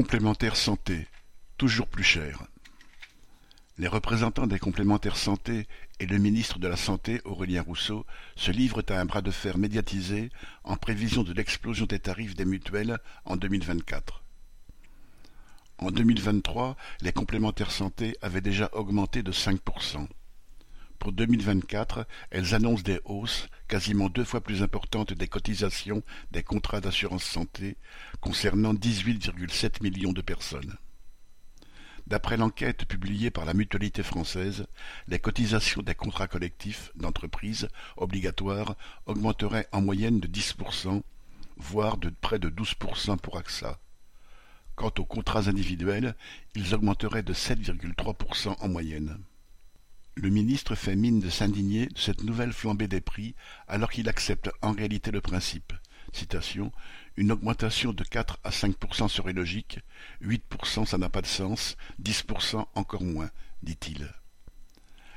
complémentaires santé, toujours plus cher. Les représentants des complémentaires santé et le ministre de la Santé, Aurélien Rousseau, se livrent à un bras de fer médiatisé en prévision de l'explosion des tarifs des mutuelles en 2024. En 2023, les complémentaires santé avaient déjà augmenté de 5%. Pour 2024, elles annoncent des hausses quasiment deux fois plus importantes des cotisations des contrats d'assurance santé concernant 18,7 millions de personnes. D'après l'enquête publiée par la Mutualité française, les cotisations des contrats collectifs d'entreprise obligatoires augmenteraient en moyenne de 10%, voire de près de 12% pour AXA. Quant aux contrats individuels, ils augmenteraient de 7,3% en moyenne. Le ministre fait mine de s'indigner de cette nouvelle flambée des prix alors qu'il accepte en réalité le principe. Une augmentation de 4 à 5% serait logique, 8% ça n'a pas de sens, 10% encore moins, dit-il.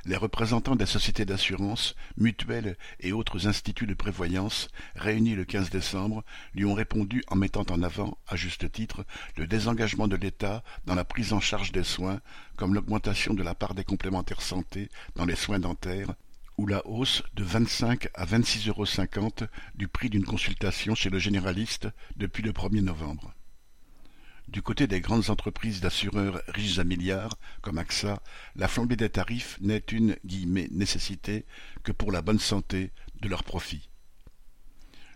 Les représentants des sociétés d'assurance, mutuelles et autres instituts de prévoyance, réunis le 15 décembre, lui ont répondu en mettant en avant, à juste titre, le désengagement de l'État dans la prise en charge des soins, comme l'augmentation de la part des complémentaires santé dans les soins dentaires, ou la hausse de 25 à 26,50 euros du prix d'une consultation chez le généraliste depuis le 1er novembre. Du côté des grandes entreprises d'assureurs riches à milliards, comme AXA, la flambée des tarifs n'est une nécessité que pour la bonne santé de leurs profits.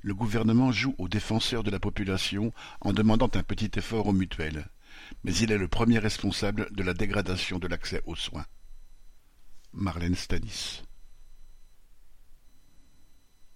Le gouvernement joue aux défenseurs de la population en demandant un petit effort aux mutuelles, mais il est le premier responsable de la dégradation de l'accès aux soins. Marlène Stanis